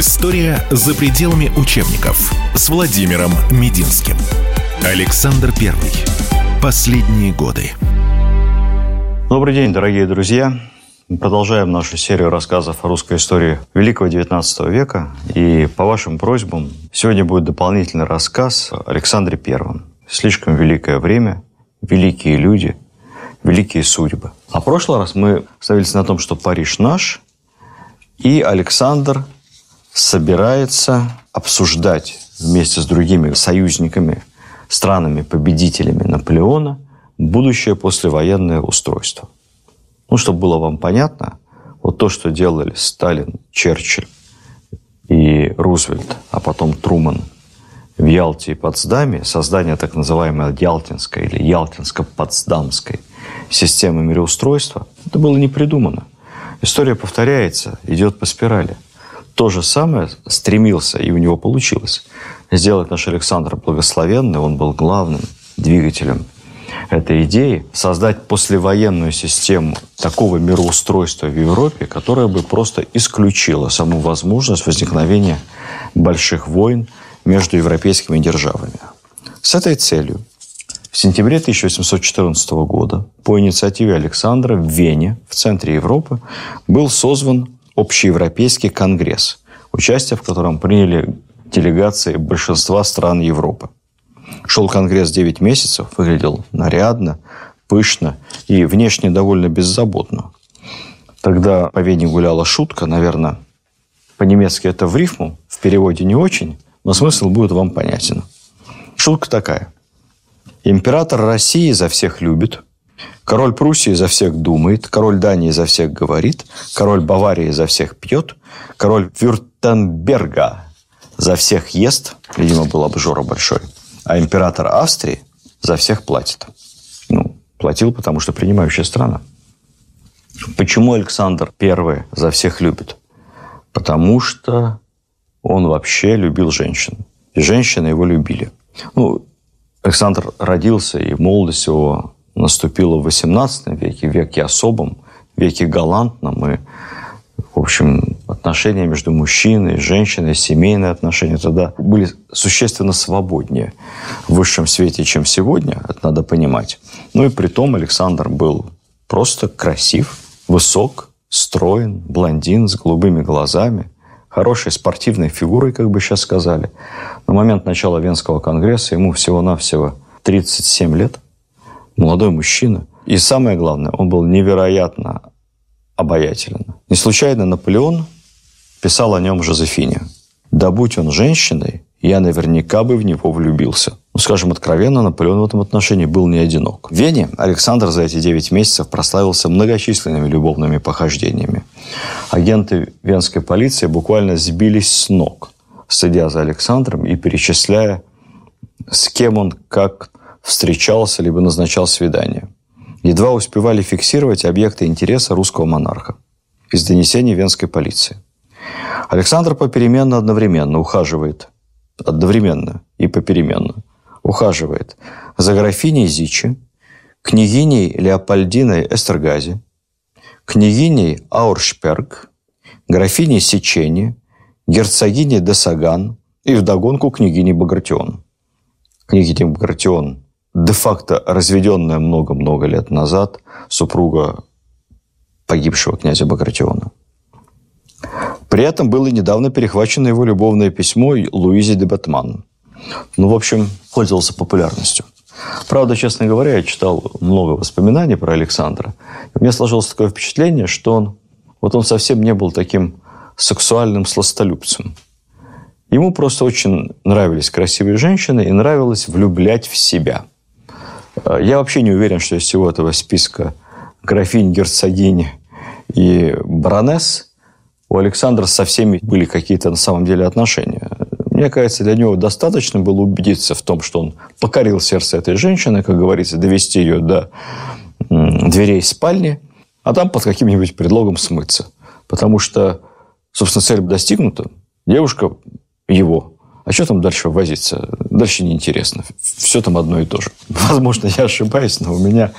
История за пределами учебников с Владимиром Мединским. Александр Первый. Последние годы. Добрый день, дорогие друзья. Мы продолжаем нашу серию рассказов о русской истории Великого XIX века. И по вашим просьбам сегодня будет дополнительный рассказ о Александре Первом. Слишком великое время, великие люди, великие судьбы. А в прошлый раз мы остановились на том, что Париж наш, и Александр собирается обсуждать вместе с другими союзниками, странами-победителями Наполеона будущее послевоенное устройство. Ну, чтобы было вам понятно, вот то, что делали Сталин, Черчилль и Рузвельт, а потом Труман в Ялте и Потсдаме, создание так называемой Ялтинской или Ялтинско-Потсдамской системы мироустройства, это было не придумано. История повторяется, идет по спирали – то же самое стремился, и у него получилось, сделать наш Александр Благословенный. Он был главным двигателем этой идеи, создать послевоенную систему такого мироустройства в Европе, которая бы просто исключила саму возможность возникновения больших войн между европейскими державами. С этой целью в сентябре 1814 года по инициативе Александра в Вене, в центре Европы, был созван общеевропейский конгресс, участие в котором приняли делегации большинства стран Европы. Шел конгресс 9 месяцев, выглядел нарядно, пышно и внешне довольно беззаботно. Тогда по Вене гуляла шутка, наверное, по-немецки это в рифму, в переводе не очень, но смысл будет вам понятен. Шутка такая. Император России за всех любит – Король Пруссии за всех думает, король Дании за всех говорит, король Баварии за всех пьет, король Вюртемберга за всех ест, видимо, был обжора большой, а император Австрии за всех платит. Ну, платил, потому что принимающая страна. Почему Александр I за всех любит? Потому что он вообще любил женщин. И женщины его любили. Ну, Александр родился, и молодость его наступила в XVIII веке, веке особом, веке галантном, и, в общем, отношения между мужчиной и женщиной, семейные отношения тогда были существенно свободнее в высшем свете, чем сегодня, это надо понимать. Ну и при том Александр был просто красив, высок, строен, блондин с голубыми глазами, хорошей спортивной фигурой, как бы сейчас сказали. На момент начала Венского конгресса ему всего-навсего 37 лет – молодой мужчина. И самое главное, он был невероятно обаятелен. Не случайно Наполеон писал о нем Жозефине. «Да будь он женщиной, я наверняка бы в него влюбился». Ну, скажем откровенно, Наполеон в этом отношении был не одинок. В Вене Александр за эти 9 месяцев прославился многочисленными любовными похождениями. Агенты венской полиции буквально сбились с ног, следя за Александром и перечисляя, с кем он как встречался либо назначал свидание. Едва успевали фиксировать объекты интереса русского монарха из донесений венской полиции. Александр попеременно одновременно ухаживает, одновременно и попеременно ухаживает за графиней Зичи, княгиней Леопольдиной Эстергази, княгиней Ауршперг, графиней Сечени, герцогиней Десаган и вдогонку княгиней Багратион. Княгиня Багратион де-факто разведенная много-много лет назад супруга погибшего князя Багратиона. При этом было недавно перехвачено его любовное письмо Луизе де Батман. Ну, в общем, пользовался популярностью. Правда, честно говоря, я читал много воспоминаний про Александра. И у меня сложилось такое впечатление, что он, вот он совсем не был таким сексуальным сластолюбцем. Ему просто очень нравились красивые женщины и нравилось влюблять в себя – я вообще не уверен, что из всего этого списка графинь, герцогини и баронесс у Александра со всеми были какие-то на самом деле отношения. Мне кажется, для него достаточно было убедиться в том, что он покорил сердце этой женщины, как говорится, довести ее до дверей спальни, а там под каким-нибудь предлогом смыться. Потому что, собственно, цель достигнута. Девушка его а что там дальше возиться? Дальше неинтересно. Все там одно и то же. Возможно, я ошибаюсь, но у меня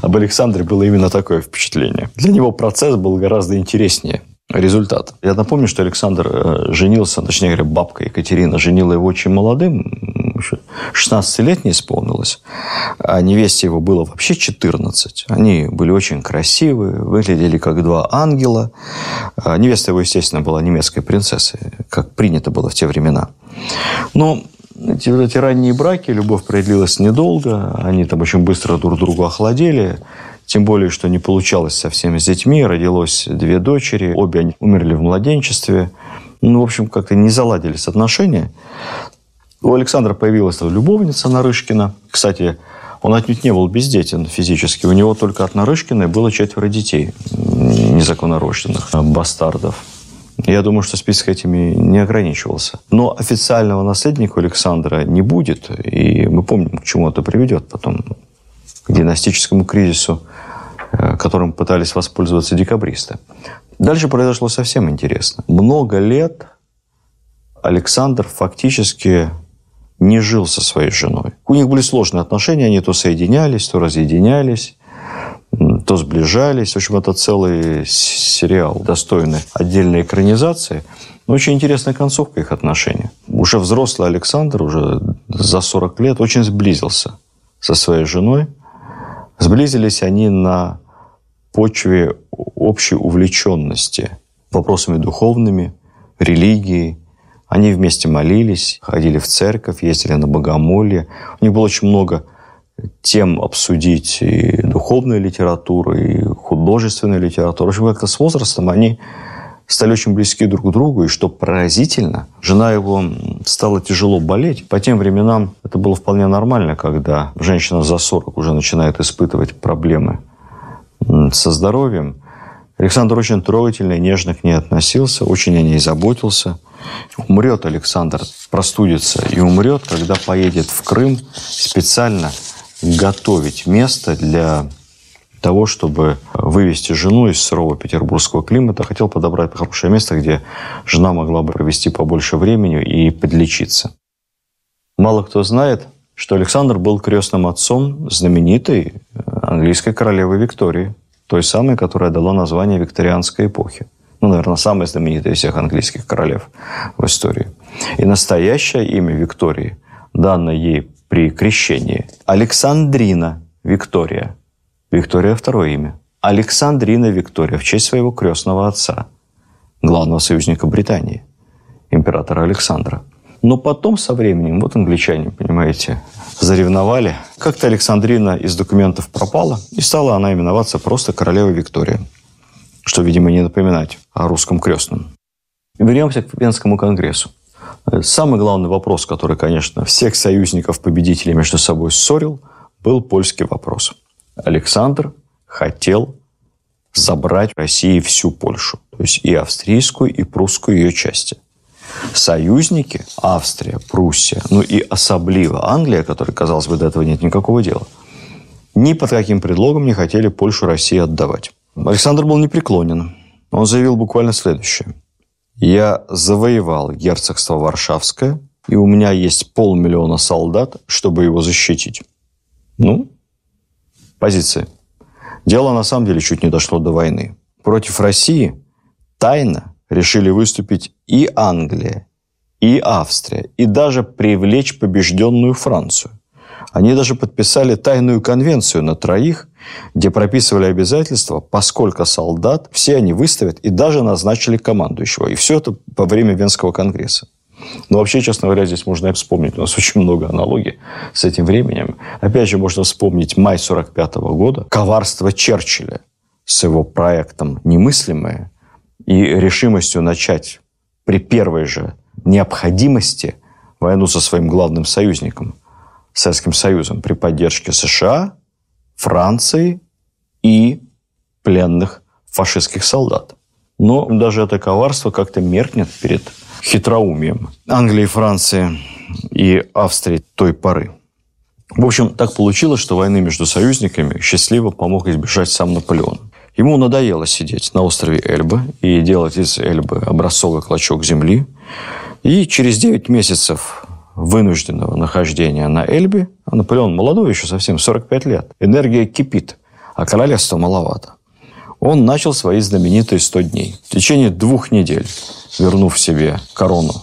об Александре было именно такое впечатление. Для него процесс был гораздо интереснее. результат. Я напомню, что Александр э, женился, точнее говоря, бабка Екатерина женила его очень молодым, 16 лет не исполнилось, а невесте его было вообще 14. Они были очень красивые, выглядели как два ангела. А невеста его, естественно, была немецкой принцессой, как принято было в те времена. Но эти, эти ранние браки, любовь продлилась недолго, они там очень быстро друг другу охладели. Тем более, что не получалось совсем с детьми. Родилось две дочери. Обе они умерли в младенчестве. Ну, в общем, как-то не заладились отношения. У Александра появилась любовница Нарышкина. Кстати, он отнюдь не был бездетен физически. У него только от Нарышкиной было четверо детей, незаконнорожденных, бастардов. Я думаю, что список этими не ограничивался. Но официального наследника Александра не будет. И мы помним, к чему это приведет потом. К династическому кризису Э, которым пытались воспользоваться декабристы. Дальше произошло совсем интересно. Много лет Александр фактически не жил со своей женой. У них были сложные отношения, они то соединялись, то разъединялись, то сближались. В общем, это целый сериал, достойный отдельной экранизации. Но очень интересная концовка их отношений. Уже взрослый Александр, уже за 40 лет, очень сблизился со своей женой. Сблизились они на почве общей увлеченности вопросами духовными, религией. Они вместе молились, ходили в церковь, ездили на богомолье. У них было очень много тем обсудить и духовную литературу, и художественную литературу. В общем, как-то с возрастом они стали очень близки друг к другу, и что поразительно, жена его стала тяжело болеть. По тем временам это было вполне нормально, когда женщина за 40 уже начинает испытывать проблемы со здоровьем. Александр очень трогательно и нежно к ней относился, очень о ней заботился. Умрет Александр, простудится и умрет, когда поедет в Крым специально готовить место для того, чтобы вывести жену из сырого петербургского климата. Хотел подобрать хорошее место, где жена могла бы провести побольше времени и подлечиться. Мало кто знает, что Александр был крестным отцом знаменитой э, английской королевы Виктории, той самой, которая дала название викторианской эпохи. Ну, наверное, самая знаменитая из всех английских королев в истории. И настоящее имя Виктории, данное ей при крещении, Александрина Виктория. Виктория – второе имя. Александрина Виктория в честь своего крестного отца, главного союзника Британии, императора Александра – но потом, со временем, вот англичане, понимаете, заревновали. Как-то Александрина из документов пропала, и стала она именоваться просто королева Виктория. Что, видимо, не напоминать о русском крестном. Вернемся к Венскому конгрессу. Самый главный вопрос, который, конечно, всех союзников-победителей между собой ссорил, был польский вопрос. Александр хотел забрать России всю Польшу, то есть и австрийскую, и прусскую ее части союзники Австрия, Пруссия, ну и особливо Англия, которой, казалось бы, до этого нет никакого дела, ни под каким предлогом не хотели Польшу России отдавать. Александр был непреклонен. Он заявил буквально следующее. «Я завоевал герцогство Варшавское, и у меня есть полмиллиона солдат, чтобы его защитить». Ну, позиции. Дело на самом деле чуть не дошло до войны. Против России тайно решили выступить и Англия, и Австрия, и даже привлечь побежденную Францию. Они даже подписали тайную конвенцию на троих, где прописывали обязательства, поскольку солдат все они выставят и даже назначили командующего. И все это во время Венского конгресса. Но вообще, честно говоря, здесь можно и вспомнить. У нас очень много аналогий с этим временем. Опять же, можно вспомнить май 45 года, коварство Черчилля с его проектом «Немыслимое», и решимостью начать при первой же необходимости войну со своим главным союзником, Советским Союзом, при поддержке США, Франции и пленных фашистских солдат. Но даже это коварство как-то меркнет перед хитроумием Англии, Франции и Австрии той поры. В общем, так получилось, что войны между союзниками счастливо помог избежать сам Наполеон. Ему надоело сидеть на острове Эльба и делать из Эльбы образцовый клочок земли. И через 9 месяцев вынужденного нахождения на Эльбе, а Наполеон молодой еще совсем, 45 лет, энергия кипит, а королевства маловато. он начал свои знаменитые 100 дней. В течение двух недель, вернув себе корону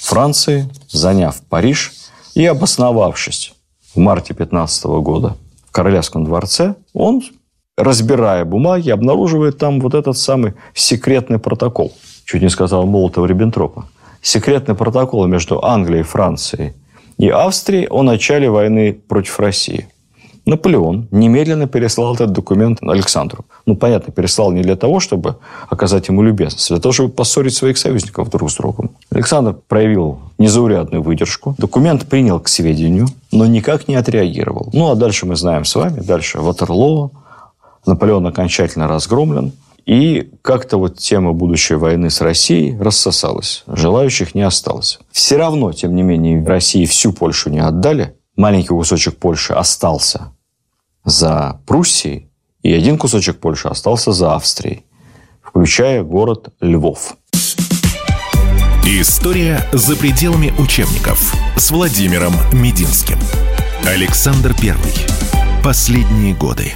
Франции, заняв Париж и обосновавшись в марте 15 года в Королевском дворце, он, разбирая бумаги, обнаруживает там вот этот самый секретный протокол. Чуть не сказал Молотова-Риббентропа. Секретный протокол между Англией, Францией и Австрией о начале войны против России – Наполеон немедленно переслал этот документ Александру. Ну, понятно, переслал не для того, чтобы оказать ему любезность, а для того, чтобы поссорить своих союзников друг с другом. Александр проявил незаурядную выдержку. Документ принял к сведению, но никак не отреагировал. Ну, а дальше мы знаем с вами. Дальше Ватерлоо. Наполеон окончательно разгромлен. И как-то вот тема будущей войны с Россией рассосалась. Желающих не осталось. Все равно, тем не менее, России всю Польшу не отдали. Маленький кусочек Польши остался за Пруссией, и один кусочек Польши остался за Австрией, включая город Львов. История за пределами учебников с Владимиром Мединским. Александр Первый. Последние годы.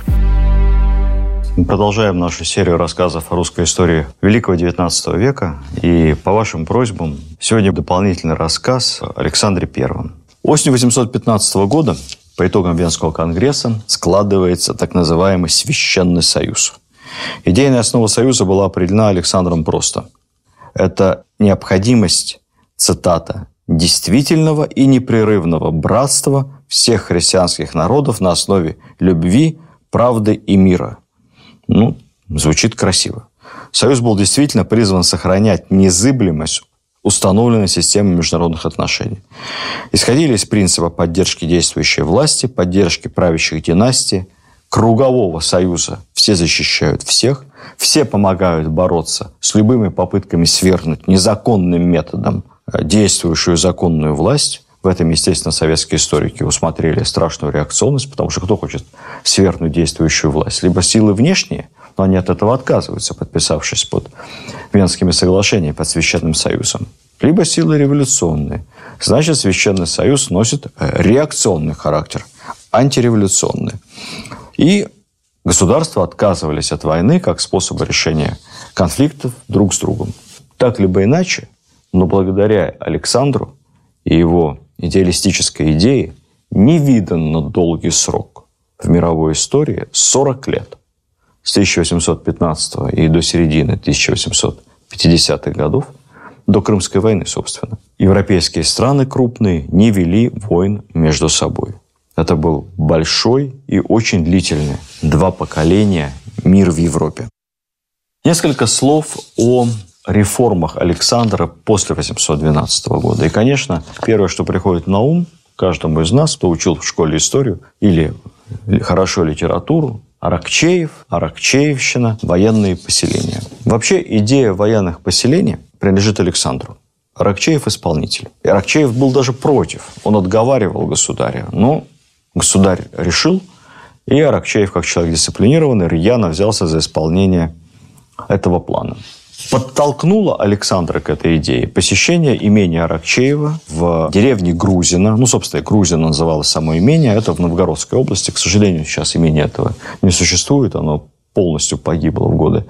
Мы продолжаем нашу серию рассказов о русской истории Великого XIX века. И по вашим просьбам сегодня дополнительный рассказ о Александре Первом. Осенью 815 года по итогам Венского конгресса складывается так называемый Священный Союз. Идейная основа Союза была определена Александром просто. Это необходимость, цитата, действительного и непрерывного братства всех христианских народов на основе любви, правды и мира. Ну, звучит красиво. Союз был действительно призван сохранять незыблемость установленной системы международных отношений. Исходили из принципа поддержки действующей власти, поддержки правящих династий, кругового союза. Все защищают всех, все помогают бороться с любыми попытками свергнуть незаконным методом э, действующую законную власть. В этом, естественно, советские историки усмотрели страшную реакционность, потому что кто хочет свергнуть действующую власть? Либо силы внешние, но они от этого отказываются, подписавшись под Венскими соглашениями, под Священным Союзом. Либо силы революционные. Значит, Священный Союз носит э, реакционный характер, антиреволюционный. И государства отказывались от войны как способа решения конфликтов друг с другом. Так либо иначе, но благодаря Александру и его идеалистической идее невиданно долгий срок в мировой истории 40 лет с 1815 и до середины 1850-х годов, до Крымской войны, собственно, европейские страны крупные не вели войн между собой. Это был большой и очень длительный, два поколения, мир в Европе. Несколько слов о реформах Александра после 812 года. И, конечно, первое, что приходит на ум каждому из нас, кто учил в школе историю или хорошо литературу, Аракчеев, Аракчеевщина, военные поселения. Вообще идея военных поселений принадлежит Александру. Аракчеев – исполнитель. И Аракчеев был даже против. Он отговаривал государя. Но государь решил, и Аракчеев, как человек дисциплинированный, рьяно взялся за исполнение этого плана подтолкнуло Александра к этой идее посещение имения Аракчеева в деревне Грузина. Ну, собственно, Грузина называлось само имение. Это в Новгородской области. К сожалению, сейчас имение этого не существует. Оно полностью погибло в годы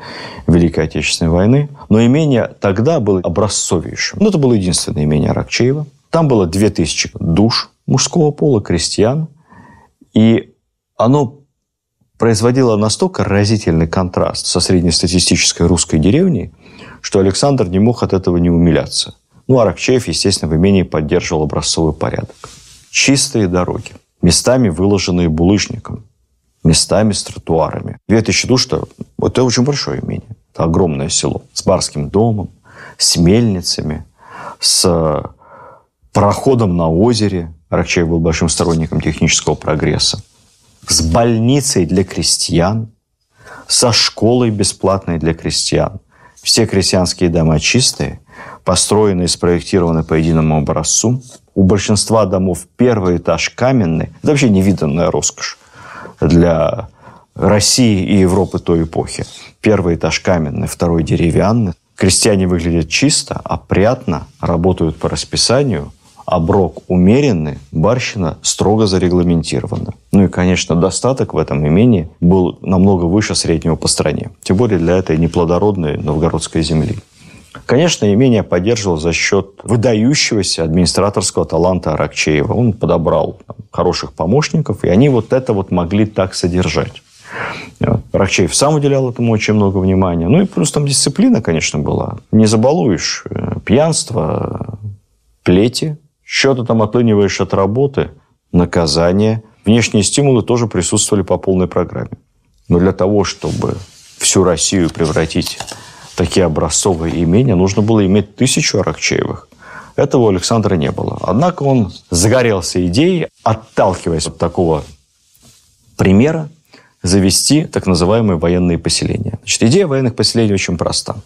Великой Отечественной войны. Но имение тогда было образцовейшим. Ну, это было единственное имение Аракчеева. Там было 2000 душ мужского пола, крестьян. И оно производило настолько разительный контраст со среднестатистической русской деревней, что Александр не мог от этого не умиляться. Ну, Аракчеев, естественно, в имении поддерживал образцовый порядок. Чистые дороги, местами выложенные булыжником, местами с тротуарами. 2000 душ – это очень большое имение. Это огромное село с барским домом, с мельницами, с проходом на озере. Аракчеев был большим сторонником технического прогресса. С больницей для крестьян, со школой бесплатной для крестьян – все крестьянские дома чистые, построены и спроектированы по единому образцу. У большинства домов первый этаж каменный. Это вообще невиданная роскошь для России и Европы той эпохи. Первый этаж каменный, второй деревянный. Крестьяне выглядят чисто, опрятно, работают по расписанию, оброк умеренный, барщина строго зарегламентирована. Ну и, конечно, достаток в этом имении был намного выше среднего по стране. Тем более для этой неплодородной новгородской земли. Конечно, имение поддерживал за счет выдающегося администраторского таланта Аракчеева. Он подобрал там, хороших помощников, и они вот это вот могли так содержать. Аракчеев сам уделял этому очень много внимания. Ну и плюс там дисциплина, конечно, была. Не забалуешь. Э, пьянство, плети, что-то там отлыниваешь от работы, наказание. Внешние стимулы тоже присутствовали по полной программе. Но для того, чтобы всю Россию превратить такие образцовые имения, нужно было иметь тысячу Аракчеевых. Этого у Александра не было. Однако он загорелся идеей, отталкиваясь от такого примера, завести так называемые военные поселения. Значит, идея военных поселений очень проста.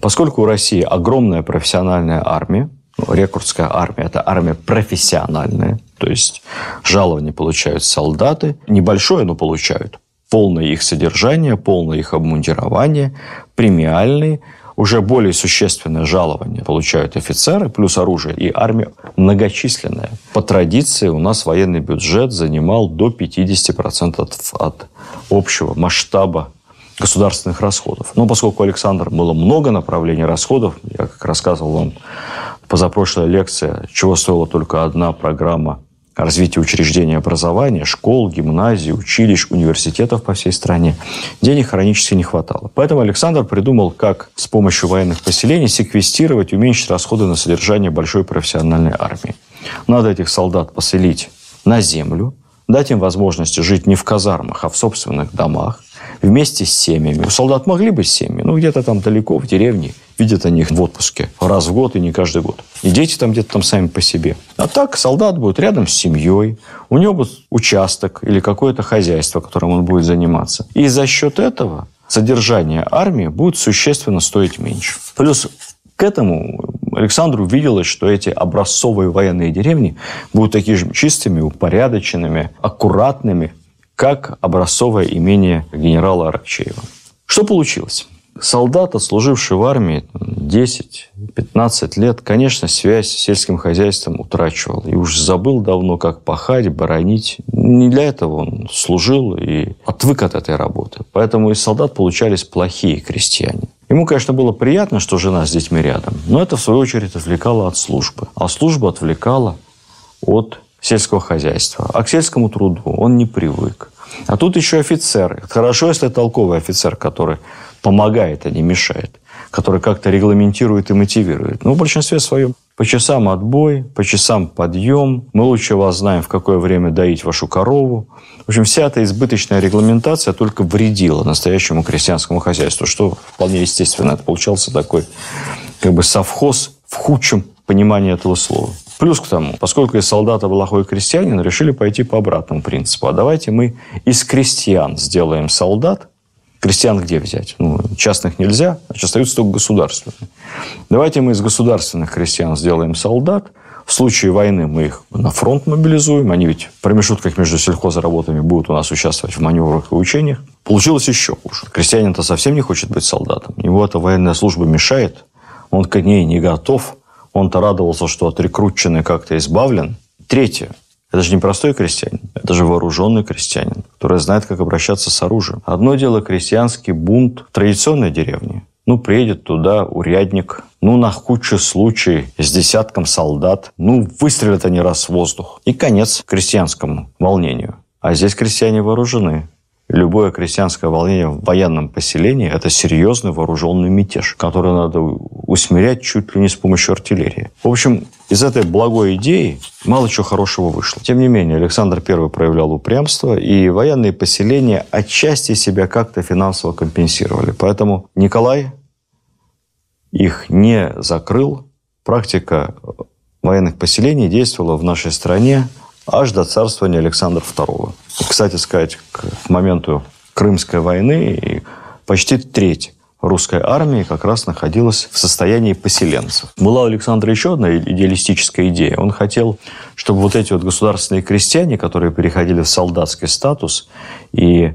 Поскольку у России огромная профессиональная армия, ну, рекрутская армия – это армия профессиональная, то есть жалования получают солдаты, небольшое, но получают полное их содержание, полное их обмундирование, премиальные, уже более существенное жалование получают офицеры, плюс оружие, и армия многочисленная. По традиции у нас военный бюджет занимал до 50% от, общего масштаба государственных расходов. Но поскольку Александр было много направлений расходов, я как рассказывал вам позапрошлая лекция, чего стоила только одна программа развития учреждений образования, школ, гимназий, училищ, университетов по всей стране, денег хронически не хватало. Поэтому Александр придумал, как с помощью военных поселений секвестировать, уменьшить расходы на содержание большой профессиональной армии. Надо этих солдат поселить на землю, дать им возможность жить не в казармах, а в собственных домах, вместе с семьями. У солдат могли быть семьи, ну где-то там далеко, в деревне, видят они их в отпуске раз в год и не каждый год. И дети там где-то там сами по себе. А так солдат будет рядом с семьей, у него будет участок или какое-то хозяйство, которым он будет заниматься. И за счет этого содержание армии будет существенно стоить меньше. Плюс к этому Александру виделось, что эти образцовые военные деревни будут такими же чистыми, упорядоченными, аккуратными, как образцовое имение генерала Аракчеева. Что получилось? Солдат, отслуживший в армии 10-15 лет, конечно, связь с сельским хозяйством утрачивал. И уж забыл давно, как пахать, боронить. Не для этого он служил и отвык от этой работы. Поэтому из солдат получались плохие крестьяне. Ему, конечно, было приятно, что жена с детьми рядом, но это, в свою очередь, отвлекало от службы. А служба отвлекала от сельского хозяйства. А к сельскому труду он не привык. А тут еще офицер. Хорошо, если толковый офицер, который помогает, а не мешает. Который как-то регламентирует и мотивирует. Но в большинстве своем по часам отбой, по часам подъем. Мы лучше вас знаем, в какое время доить вашу корову. В общем, вся эта избыточная регламентация только вредила настоящему крестьянскому хозяйству, что вполне естественно. Это получался такой как бы совхоз в худшем понимании этого слова. Плюс к тому, поскольку из солдата плохой крестьянин, решили пойти по обратному принципу. А давайте мы из крестьян сделаем солдат. Крестьян где взять? Ну, частных нельзя, значит, остаются только государственные. Давайте мы из государственных крестьян сделаем солдат. В случае войны мы их на фронт мобилизуем. Они ведь в промежутках между сельхозработами будут у нас участвовать в маневрах и учениях. Получилось еще хуже. Крестьянин-то совсем не хочет быть солдатом. Ему эта военная служба мешает. Он к ней не готов. Он-то радовался, что от рекрутчины как-то избавлен. Третье. Это же не простой крестьянин, это же вооруженный крестьянин, который знает, как обращаться с оружием. Одно дело крестьянский бунт в традиционной деревне. Ну, приедет туда урядник, ну, на худший случай с десятком солдат, ну, выстрелят они раз в воздух. И конец крестьянскому волнению. А здесь крестьяне вооружены. Любое крестьянское волнение в военном поселении – это серьезный вооруженный мятеж, который надо усмирять чуть ли не с помощью артиллерии. В общем, из этой благой идеи мало чего хорошего вышло. Тем не менее, Александр I проявлял упрямство, и военные поселения отчасти себя как-то финансово компенсировали. Поэтому Николай их не закрыл. Практика военных поселений действовала в нашей стране аж до царствования Александра II. Кстати сказать, к моменту Крымской войны почти треть русской армии как раз находилась в состоянии поселенцев. Была у Александра еще одна идеалистическая идея. Он хотел, чтобы вот эти вот государственные крестьяне, которые переходили в солдатский статус и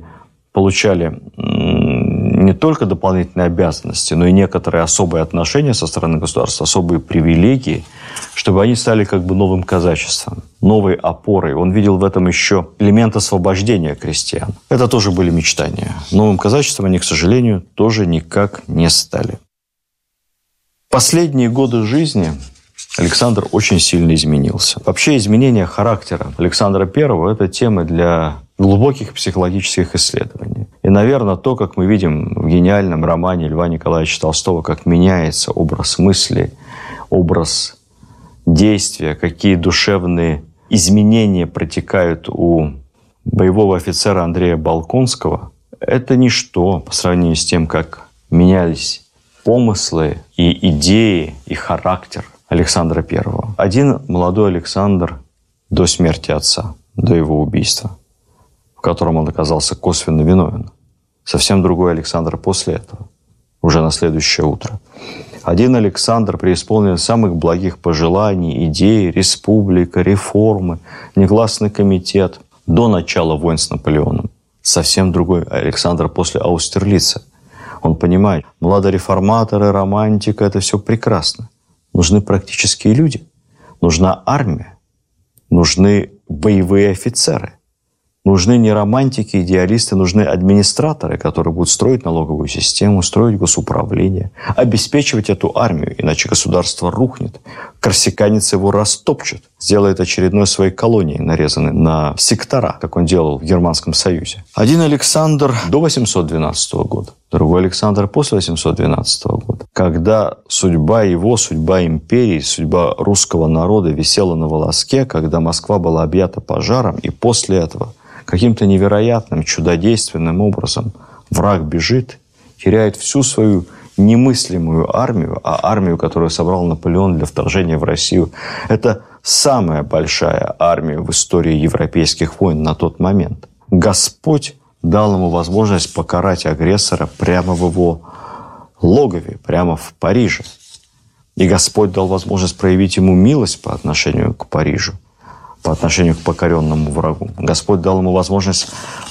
получали не только дополнительные обязанности, но и некоторые особые отношения со стороны государства, особые привилегии – чтобы они стали как бы новым казачеством, новой опорой. Он видел в этом еще элемент освобождения крестьян. Это тоже были мечтания. Новым казачеством они, к сожалению, тоже никак не стали. Последние годы жизни Александр очень сильно изменился. Вообще изменение характера Александра I – это тема для глубоких психологических исследований. И, наверное, то, как мы видим в гениальном романе Льва Николаевича Толстого, как меняется образ мысли, образ действия, какие душевные изменения протекают у боевого офицера Андрея Балконского, это ничто по сравнению с тем, как менялись помыслы и идеи, и характер Александра I. Один молодой Александр до смерти отца, до его убийства, в котором он оказался косвенно виновен. Совсем другой Александр после этого, уже на следующее утро. Один Александр преисполнен самых благих пожеланий, идей, республика, реформы, негласный комитет до начала войн с Наполеоном. Совсем другой Александр после Аустерлица. Он понимает, младореформаторы, романтика – это все прекрасно. Нужны практические люди. Нужна армия. Нужны боевые офицеры. Нужны не романтики, идеалисты, нужны администраторы, которые будут строить налоговую систему, строить госуправление, обеспечивать эту армию, иначе государство рухнет. Корсиканец его растопчет, сделает очередной своей колонией, нарезанной на сектора, как он делал в Германском Союзе. Один Александр до 812 года, другой Александр после 812 года, когда судьба его, судьба империи, судьба русского народа висела на волоске, когда Москва была объята пожаром, и после этого – каким-то невероятным, чудодейственным образом враг бежит, теряет всю свою немыслимую армию, а армию, которую собрал Наполеон для вторжения в Россию, это самая большая армия в истории европейских войн на тот момент. Господь дал ему возможность покарать агрессора прямо в его логове, прямо в Париже. И Господь дал возможность проявить ему милость по отношению к Парижу по отношению к покоренному врагу. Господь дал ему возможность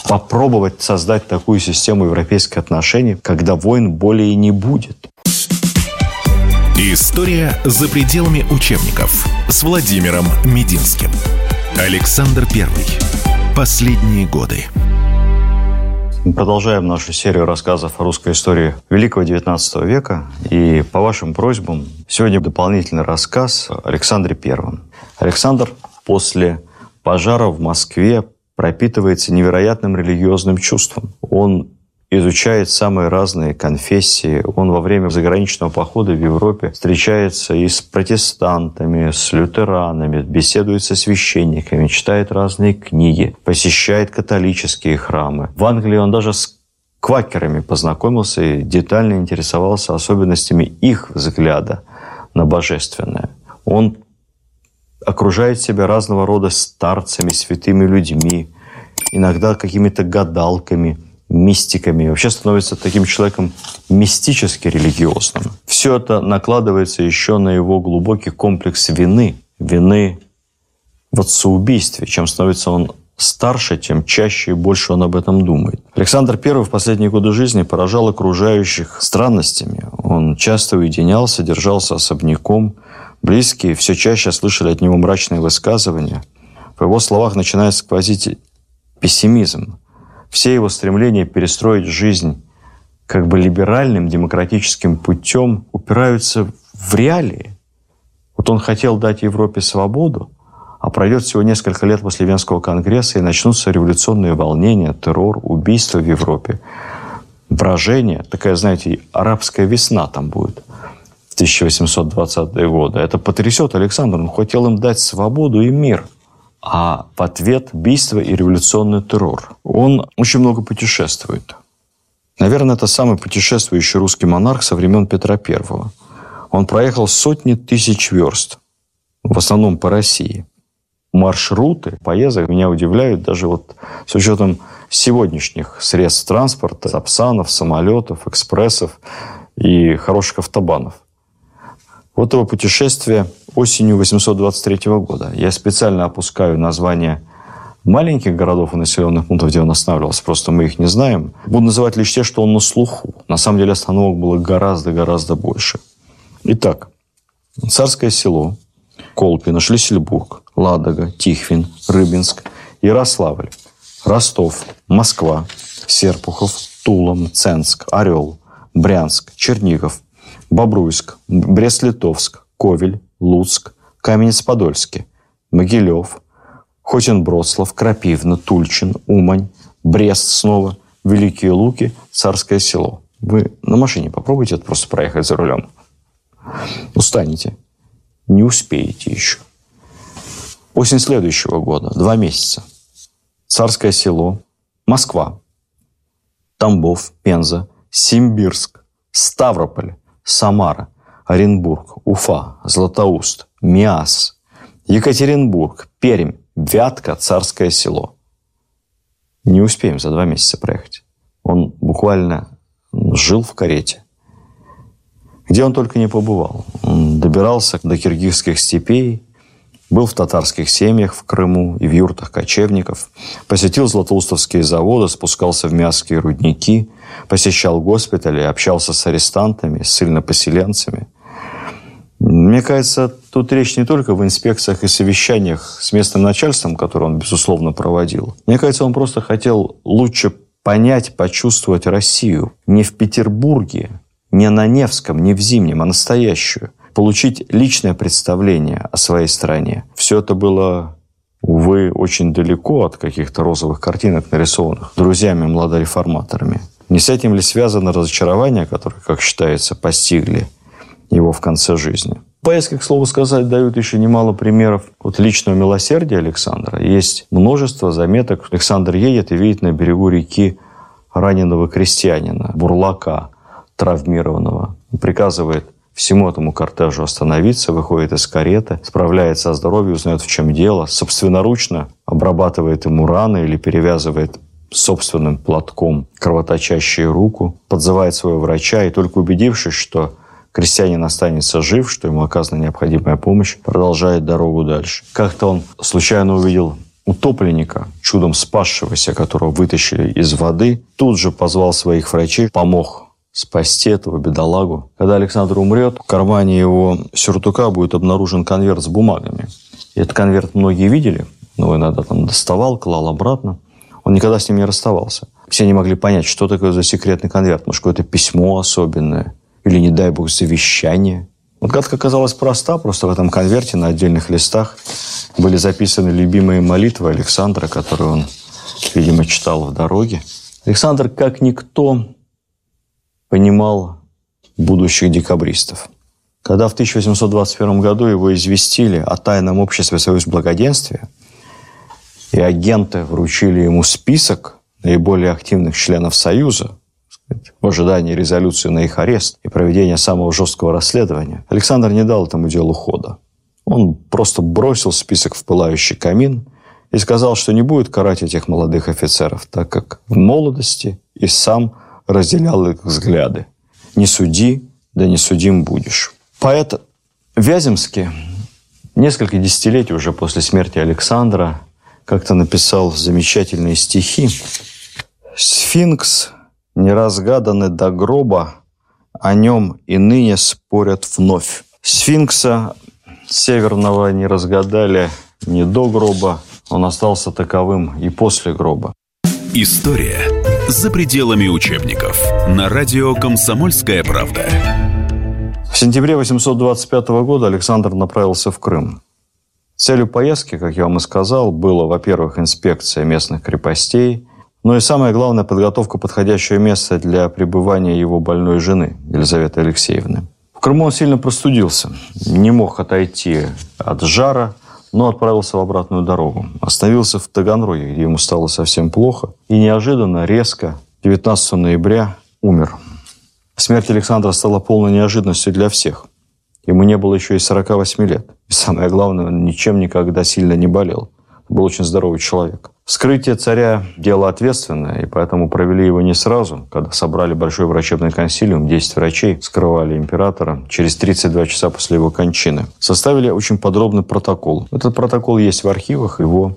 попробовать создать такую систему европейских отношений, когда войн более и не будет. История за пределами учебников с Владимиром Мединским. Александр Первый. Последние годы. Мы продолжаем нашу серию рассказов о русской истории Великого XIX века. И по вашим просьбам сегодня дополнительный рассказ о Александре Первом. Александр после пожара в Москве пропитывается невероятным религиозным чувством. Он изучает самые разные конфессии. Он во время заграничного похода в Европе встречается и с протестантами, с лютеранами, беседует со священниками, читает разные книги, посещает католические храмы. В Англии он даже с квакерами познакомился и детально интересовался особенностями их взгляда на божественное. Он окружает себя разного рода старцами, святыми людьми, иногда какими-то гадалками, мистиками. Вообще становится таким человеком мистически религиозным. Все это накладывается еще на его глубокий комплекс вины. Вины в отцеубийстве. Чем становится он старше, тем чаще и больше он об этом думает. Александр I в последние годы жизни поражал окружающих странностями. Он часто уединялся, держался особняком, Близкие все чаще слышали от него мрачные высказывания. В его словах начинает сквозить пессимизм. Все его стремления перестроить жизнь как бы либеральным демократическим путем упираются в реалии. Вот он хотел дать Европе свободу, а пройдет всего несколько лет после Венского конгресса, и начнутся революционные волнения, террор, убийства в Европе. Брожение, такая, знаете, арабская весна там будет – 1820-е годы. Это потрясет Александр. Он хотел им дать свободу и мир. А в ответ убийство и революционный террор. Он очень много путешествует. Наверное, это самый путешествующий русский монарх со времен Петра I. Он проехал сотни тысяч верст, в основном по России. Маршруты поездок меня удивляют даже вот с учетом сегодняшних средств транспорта, сапсанов, самолетов, экспрессов и хороших автобанов. Вот его путешествие осенью 823 года. Я специально опускаю название маленьких городов и населенных пунктов, где он останавливался, просто мы их не знаем. Буду называть лишь те, что он на слуху. На самом деле остановок было гораздо-гораздо больше. Итак, Царское село, Колпино, Шлиссельбург, Ладога, Тихвин, Рыбинск, Ярославль, Ростов, Москва, Серпухов, Тула, Мценск, Орел, Брянск, Чернигов, Бобруйск, Брест-Литовск, Ковель, Луцк, Каменец-Подольский, Могилев, Хотин-Брослав, Крапивна, Тульчин, Умань, Брест снова, Великие Луки, Царское село. Вы на машине попробуйте это просто проехать за рулем. Устанете. Не успеете еще. Осень следующего года, два месяца. Царское село, Москва, Тамбов, Пенза, Симбирск, Ставрополь, Самара, Оренбург, Уфа, Златоуст, Миас, Екатеринбург, Пермь, Вятка, Царское село. Не успеем за два месяца проехать. Он буквально жил в карете. Где он только не побывал. Он добирался до киргизских степей, был в татарских семьях в Крыму и в юртах кочевников, посетил златоустовские заводы, спускался в мясские рудники, посещал госпитали, общался с арестантами, с ссыльнопоселенцами. Мне кажется, тут речь не только в инспекциях и совещаниях с местным начальством, которые он, безусловно, проводил. Мне кажется, он просто хотел лучше понять, почувствовать Россию не в Петербурге, не на Невском, не в Зимнем, а настоящую. Получить личное представление о своей стране. Все это было, увы, очень далеко от каких-то розовых картинок, нарисованных друзьями-младореформаторами. Не с этим ли связано разочарование, которое, как считается, постигли его в конце жизни? Поездки, к слову сказать, дают еще немало примеров вот личного милосердия Александра. Есть множество заметок. Александр едет и видит на берегу реки раненого крестьянина, бурлака, травмированного. Приказывает всему этому кортежу остановиться, выходит из кареты, справляется о здоровье, узнает, в чем дело, собственноручно обрабатывает ему раны или перевязывает собственным платком кровоточащую руку, подзывает своего врача и только убедившись, что крестьянин останется жив, что ему оказана необходимая помощь, продолжает дорогу дальше. Как-то он случайно увидел утопленника, чудом спасшегося, которого вытащили из воды, тут же позвал своих врачей, помог спасти этого бедолагу. Когда Александр умрет, в кармане его сюртука будет обнаружен конверт с бумагами. Этот конверт многие видели, но иногда там доставал, клал обратно. Он никогда с ним не расставался. Все не могли понять, что такое за секретный конверт. Может, какое-то письмо особенное. Или, не дай бог, завещание. Вот гадка оказалась проста. Просто в этом конверте на отдельных листах были записаны любимые молитвы Александра, которые он, видимо, читал в дороге. Александр, как никто, понимал будущих декабристов. Когда в 1821 году его известили о тайном обществе «Союз благоденствия», и агенты вручили ему список наиболее активных членов Союза, в ожидании резолюции на их арест и проведения самого жесткого расследования, Александр не дал этому делу хода. Он просто бросил список в пылающий камин и сказал, что не будет карать этих молодых офицеров, так как в молодости и сам разделял их взгляды. «Не суди, да не судим будешь». Поэт Вяземский несколько десятилетий уже после смерти Александра как-то написал замечательные стихи. «Сфинкс, неразгаданный до гроба, о нем и ныне спорят вновь. Сфинкса северного не разгадали не до гроба, он остался таковым и после гроба. История за пределами учебников на радио «Комсомольская правда». В сентябре 825 года Александр направился в Крым. Целью поездки, как я вам и сказал, было, во-первых, инспекция местных крепостей, но и самое главное – подготовка подходящего места для пребывания его больной жены, Елизаветы Алексеевны. В Крыму он сильно простудился, не мог отойти от жара, но отправился в обратную дорогу. Остановился в Таганроге, где ему стало совсем плохо. И неожиданно, резко, 19 ноября умер. Смерть Александра стала полной неожиданностью для всех. Ему не было еще и 48 лет. И самое главное, он ничем никогда сильно не болел. Был очень здоровый человек. Вскрытие царя – дело ответственное, и поэтому провели его не сразу. Когда собрали большой врачебный консилиум, 10 врачей скрывали императора через 32 часа после его кончины. Составили очень подробный протокол. Этот протокол есть в архивах, его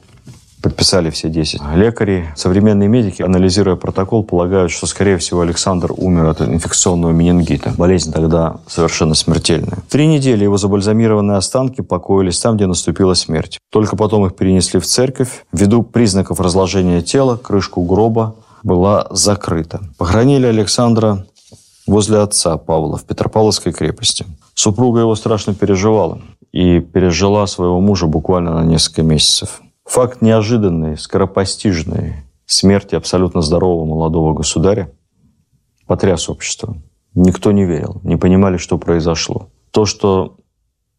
подписали все 10. Лекари, современные медики, анализируя протокол, полагают, что, скорее всего, Александр умер от инфекционного менингита. Болезнь тогда совершенно смертельная. Три недели его забальзамированные останки покоились там, где наступила смерть. Только потом их перенесли в церковь. Ввиду признаков разложения тела, крышку гроба была закрыта. Похоронили Александра возле отца Павла в Петропавловской крепости. Супруга его страшно переживала и пережила своего мужа буквально на несколько месяцев. Факт неожиданной, скоропостижной смерти абсолютно здорового молодого государя потряс общество. Никто не верил, не понимали, что произошло. То, что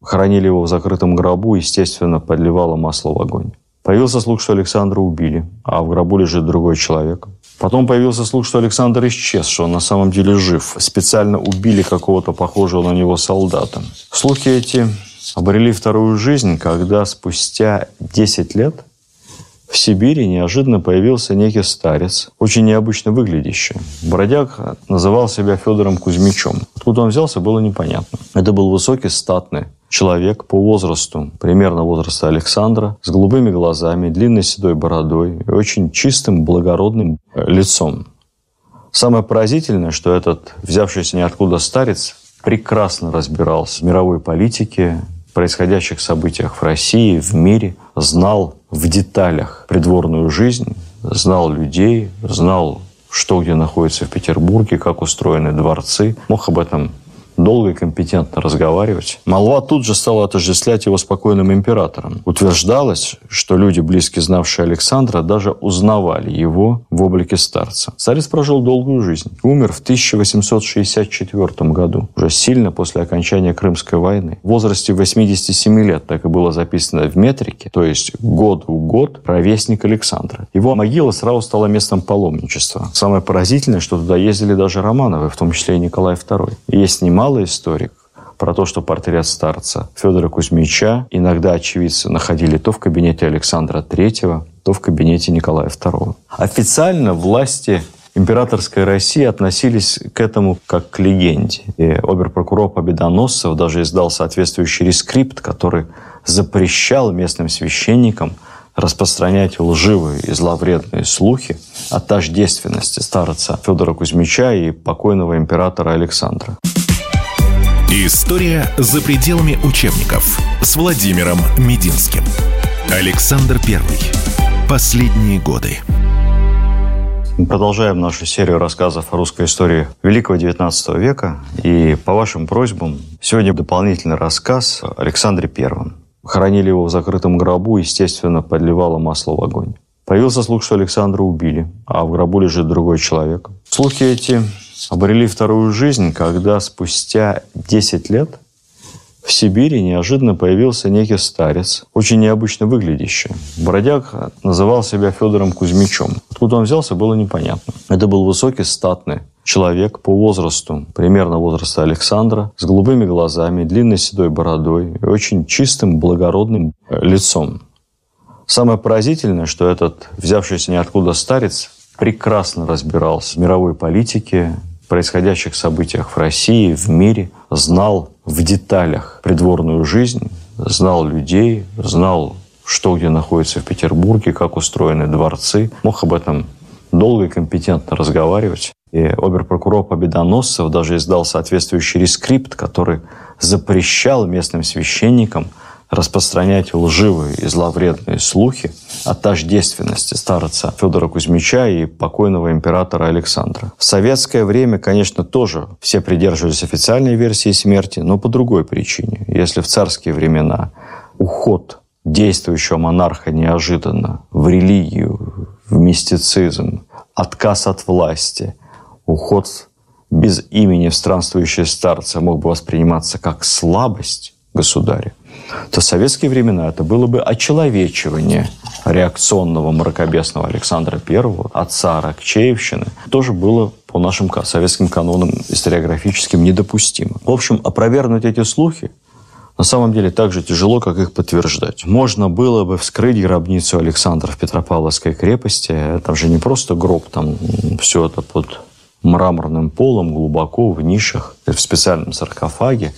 хоронили его в закрытом гробу, естественно, подливало масло в огонь. Появился слух, что Александра убили, а в гробу лежит другой человек. Потом появился слух, что Александр исчез, что он на самом деле жив. Специально убили какого-то похожего на него солдата. Слухи эти обрели вторую жизнь, когда спустя 10 лет в Сибири неожиданно появился некий старец, очень необычно выглядящий. Бродяг называл себя Федором Кузьмичем. Откуда он взялся, было непонятно. Это был высокий, статный человек по возрасту, примерно возраста Александра, с голубыми глазами, длинной седой бородой и очень чистым, благородным э, лицом. Самое поразительное, что этот взявшийся ниоткуда старец прекрасно разбирался в мировой политике, происходящих событиях в России, в мире, знал в деталях придворную жизнь, знал людей, знал, что где находится в Петербурге, как устроены дворцы, мог об этом долго и компетентно разговаривать. Молва тут же стала отождествлять его спокойным императором. Утверждалось, что люди, близко знавшие Александра, даже узнавали его в облике старца. Царец прожил долгую жизнь. Умер в 1864 году, уже сильно после окончания Крымской войны. В возрасте 87 лет, так и было записано в метрике, то есть год в год, ровесник Александра. Его могила сразу стала местом паломничества. Самое поразительное, что туда ездили даже Романовы, в том числе и Николай II. И есть немало мало историк про то, что портрет старца Федора Кузьмича иногда очевидцы находили то в кабинете Александра III, то в кабинете Николая II. Официально власти императорской России относились к этому как к легенде. И оберпрокурор Победоносцев даже издал соответствующий рескрипт, который запрещал местным священникам распространять лживые и зловредные слухи о тождественности старца Федора Кузьмича и покойного императора Александра. История за пределами учебников с Владимиром Мединским. Александр Первый. Последние годы. Мы продолжаем нашу серию рассказов о русской истории Великого XIX века. И по вашим просьбам сегодня дополнительный рассказ о Александре Первом. Хоронили его в закрытом гробу, естественно, подливало масло в огонь. Появился слух, что Александра убили, а в гробу лежит другой человек. Слухи эти обрели вторую жизнь, когда спустя 10 лет в Сибири неожиданно появился некий старец, очень необычно выглядящий. Бродяг называл себя Федором Кузьмичем. Откуда он взялся, было непонятно. Это был высокий, статный человек по возрасту, примерно возраста Александра, с голубыми глазами, длинной седой бородой и очень чистым, благородным лицом. Самое поразительное, что этот взявшийся ниоткуда старец прекрасно разбирался в мировой политике, происходящих событиях в России, в мире, знал в деталях придворную жизнь, знал людей, знал, что где находится в Петербурге, как устроены дворцы, мог об этом долго и компетентно разговаривать. И оберпрокурор Победоносцев даже издал соответствующий рескрипт, который запрещал местным священникам распространять лживые и зловредные слухи о тождественности старца Федора Кузьмича и покойного императора Александра. В советское время, конечно, тоже все придерживались официальной версии смерти, но по другой причине. Если в царские времена уход действующего монарха неожиданно в религию, в мистицизм, отказ от власти, уход без имени в странствующие старцы мог бы восприниматься как слабость государя, то в советские времена это было бы очеловечивание реакционного мракобесного Александра I, отца Рокчеевщины, тоже было по нашим советским канонам историографическим недопустимо. В общем, опровергнуть эти слухи на самом деле так же тяжело, как их подтверждать. Можно было бы вскрыть гробницу Александра в Петропавловской крепости. Там же не просто гроб, там все это под мраморным полом, глубоко в нишах, в специальном саркофаге.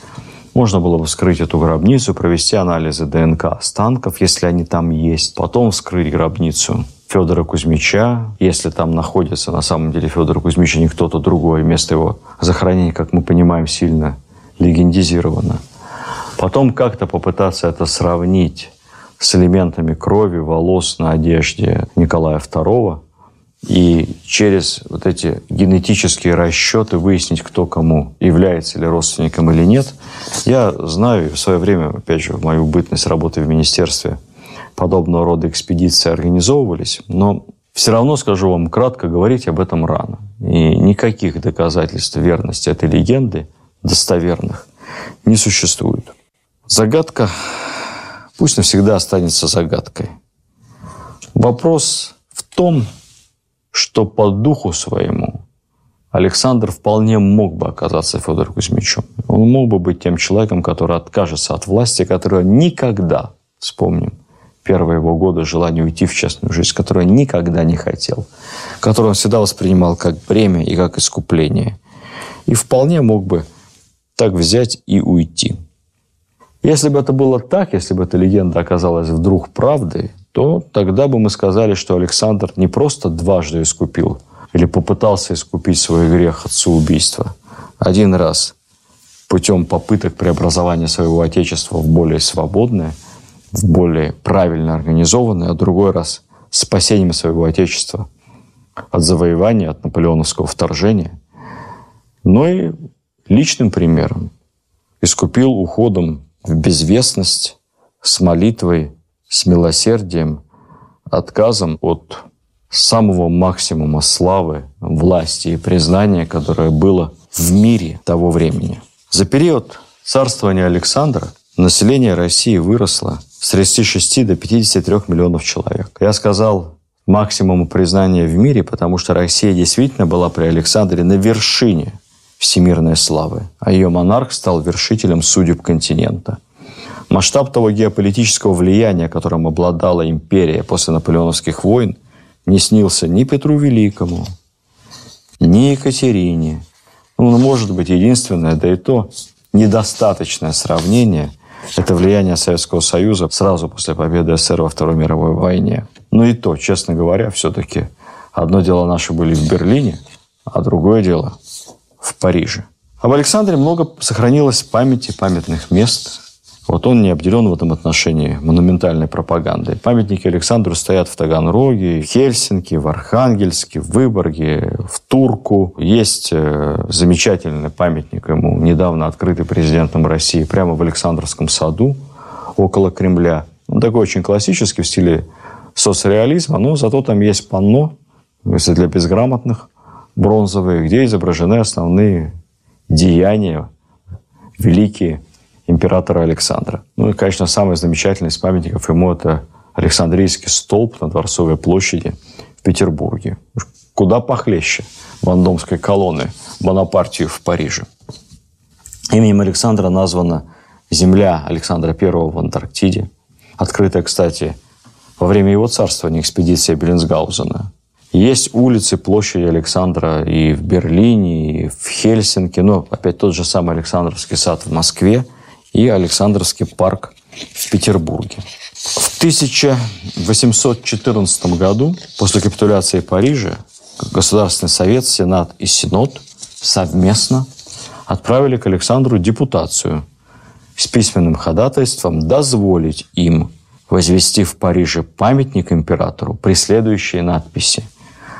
Можно было бы вскрыть эту гробницу, провести анализы ДНК останков, если они там есть, потом вскрыть гробницу Федора Кузьмича, если там находится на самом деле Федор Кузьмич, а не кто-то другой, место его захоронения, как мы понимаем, сильно легендизировано. Потом как-то попытаться это сравнить с элементами крови, волос на одежде Николая II, и через вот эти генетические расчеты выяснить, кто кому является ли родственником или нет. Я знаю, в свое время, опять же, в мою бытность работы в министерстве, подобного рода экспедиции организовывались, но все равно, скажу вам кратко, говорить об этом рано. И никаких доказательств верности этой легенды, достоверных, не существует. Загадка пусть навсегда останется загадкой. Вопрос в том, что по духу своему Александр вполне мог бы оказаться Федором Кузьмичем. Он мог бы быть тем человеком, который откажется от власти, который никогда, вспомним, первые его годы желания уйти в частную жизнь, которую он никогда не хотел, которую он всегда воспринимал как бремя и как искупление. И вполне мог бы так взять и уйти. Если бы это было так, если бы эта легенда оказалась вдруг правдой, то тогда бы мы сказали, что Александр не просто дважды искупил или попытался искупить свой грех отца-убийства. Один раз путем попыток преобразования своего отечества в более свободное, в более правильно организованное, а другой раз спасением своего отечества от завоевания, от наполеоновского вторжения, но и личным примером искупил уходом в безвестность с молитвой с милосердием, отказом от самого максимума славы, власти и признания, которое было в мире того времени. За период царствования Александра население России выросло с 36 до 53 миллионов человек. Я сказал максимуму признания в мире, потому что Россия действительно была при Александре на вершине всемирной славы, а ее монарх стал вершителем судеб континента – Масштаб того геополитического влияния, которым обладала империя после наполеоновских войн, не снился ни Петру Великому, ни Екатерине. Ну, может быть, единственное, да и то недостаточное сравнение – это влияние Советского Союза сразу после победы СССР во Второй мировой войне. Но и то, честно говоря, все-таки одно дело наши были в Берлине, а другое дело в Париже. Об Александре много сохранилось памяти, памятных мест – вот он не обделен в этом отношении монументальной пропагандой. Памятники Александру стоят в Таганроге, в Хельсинки, в Архангельске, в Выборге, в Турку. Есть э, замечательный памятник ему, недавно открытый президентом России, прямо в Александровском саду, около Кремля. Он такой очень классический в стиле соцреализма, но зато там есть панно, если для безграмотных, бронзовые, где изображены основные деяния великие императора Александра. Ну и, конечно, самый замечательный из памятников ему это Александрийский столб на Дворцовой площади в Петербурге. Куда похлеще Вандомской колонны Бонапартию в Париже. Именем Александра названа земля Александра I в Антарктиде, открытая, кстати, во время его царствования экспедиция Беллинсгаузена. Есть улицы, площади Александра и в Берлине, и в Хельсинки, но опять тот же самый Александровский сад в Москве – и Александровский парк в Петербурге. В 1814 году, после капитуляции Парижа, Государственный совет, Сенат и Синод совместно отправили к Александру депутацию с письменным ходатайством дозволить им возвести в Париже памятник императору при следующей надписи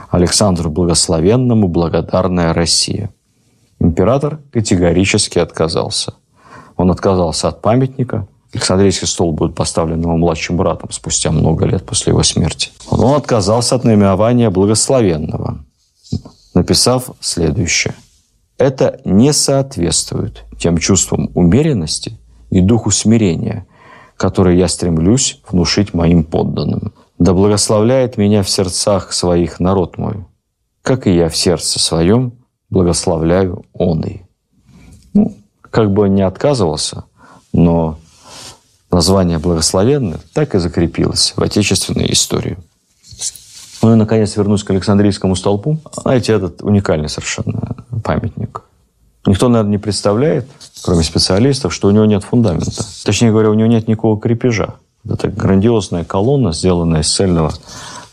«Александру Благословенному благодарная Россия». Император категорически отказался. Он отказался от памятника. Александрийский стол будет поставлен его младшим братом спустя много лет после его смерти. Он отказался от наименования благословенного, написав следующее. Это не соответствует тем чувствам умеренности и духу смирения, которые я стремлюсь внушить моим подданным. Да благословляет меня в сердцах своих народ мой, как и я в сердце своем благословляю он и. Как бы он ни отказывался, но название благословенное так и закрепилось в отечественной истории. Ну и, наконец, вернусь к Александрийскому столпу. Знаете, этот уникальный совершенно памятник. Никто, наверное, не представляет, кроме специалистов, что у него нет фундамента. Точнее говоря, у него нет никакого крепежа. Это грандиозная колонна, сделанная из цельного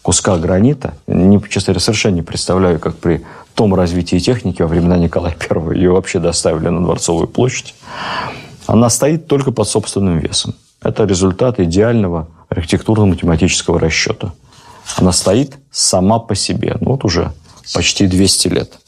куска гранита. Не, честно говоря, совершенно не представляю, как при том развитии техники во времена Николая I ее вообще доставили на Дворцовую площадь. Она стоит только под собственным весом. Это результат идеального архитектурно-математического расчета. Она стоит сама по себе. Ну, вот уже почти 200 лет.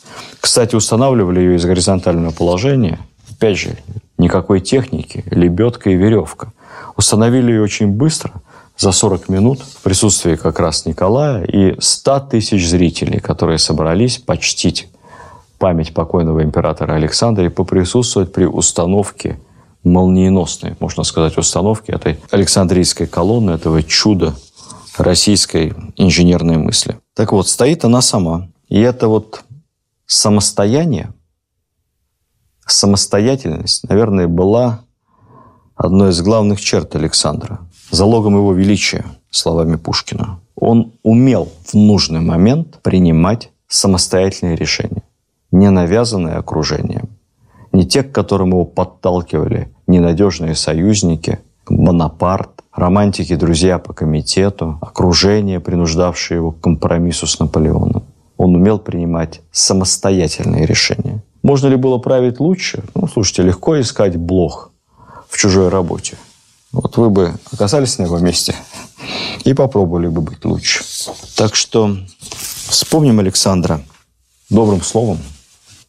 Кстати, устанавливали ее из горизонтального положения. Опять же, никакой техники, лебедка и веревка. Установили ее очень быстро, за 40 минут, в присутствии как раз Николая и 100 тысяч зрителей, которые собрались почтить память покойного императора Александра и поприсутствовать при установке молниеносной, можно сказать, установки этой Александрийской колонны, этого чуда российской инженерной мысли. Так вот, стоит она сама. И это вот самостояние, самостоятельность, наверное, была одной из главных черт Александра. Залогом его величия, словами Пушкина. Он умел в нужный момент принимать самостоятельные решения, не навязанные окружением, не те, к которым его подталкивали ненадежные союзники, Бонапарт, романтики, друзья по комитету, окружение, принуждавшее его к компромиссу с Наполеоном. Он умел принимать самостоятельные решения. Можно ли было править лучше? Ну, слушайте, легко искать блох в чужой работе. Вот вы бы оказались на его месте и попробовали бы быть лучше. Так что вспомним Александра добрым словом,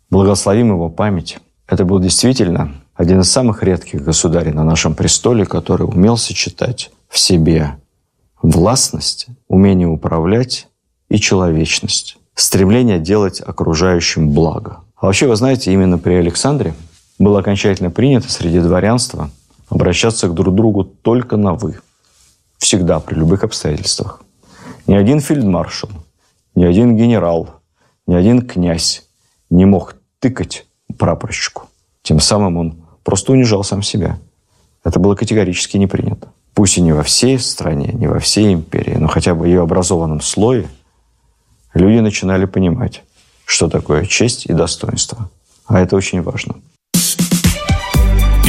благословим его память. Это был действительно один из самых редких государей на нашем престоле, который умел сочетать в себе властность, умение управлять и человечность, стремление делать окружающим благо. А вообще, вы знаете, именно при Александре было окончательно принято среди дворянства обращаться к друг другу только на «вы». Всегда, при любых обстоятельствах. Ни один фельдмаршал, ни один генерал, ни один князь не мог тыкать прапорщику. Тем самым он просто унижал сам себя. Это было категорически не принято. Пусть и не во всей стране, не во всей империи, но хотя бы ее образованном слое люди начинали понимать, что такое честь и достоинство. А это очень важно.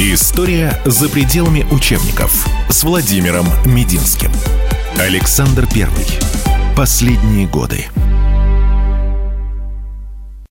История за пределами учебников с Владимиром Мединским. Александр Первый. Последние годы.